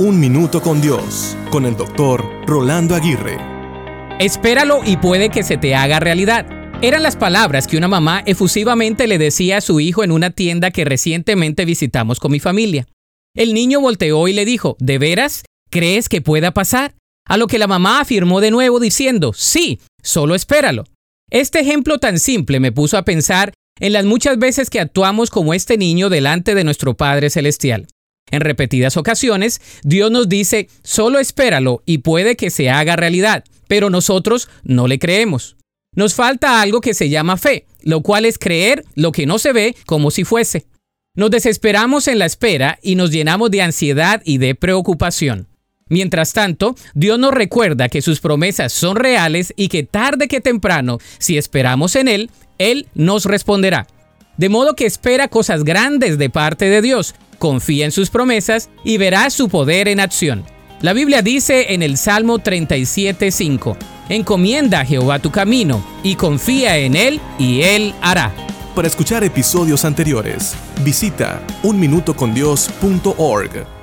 Un Minuto con Dios, con el doctor Rolando Aguirre. Espéralo y puede que se te haga realidad. Eran las palabras que una mamá efusivamente le decía a su hijo en una tienda que recientemente visitamos con mi familia. El niño volteó y le dijo, ¿de veras? ¿Crees que pueda pasar? A lo que la mamá afirmó de nuevo diciendo, sí, solo espéralo. Este ejemplo tan simple me puso a pensar en las muchas veces que actuamos como este niño delante de nuestro Padre Celestial. En repetidas ocasiones, Dios nos dice, solo espéralo y puede que se haga realidad, pero nosotros no le creemos. Nos falta algo que se llama fe, lo cual es creer lo que no se ve como si fuese. Nos desesperamos en la espera y nos llenamos de ansiedad y de preocupación. Mientras tanto, Dios nos recuerda que sus promesas son reales y que tarde que temprano, si esperamos en Él, Él nos responderá. De modo que espera cosas grandes de parte de Dios, confía en sus promesas y verá su poder en acción. La Biblia dice en el Salmo 37.5, Encomienda a Jehová tu camino y confía en Él y Él hará. Para escuchar episodios anteriores, visita unminutocondios.org.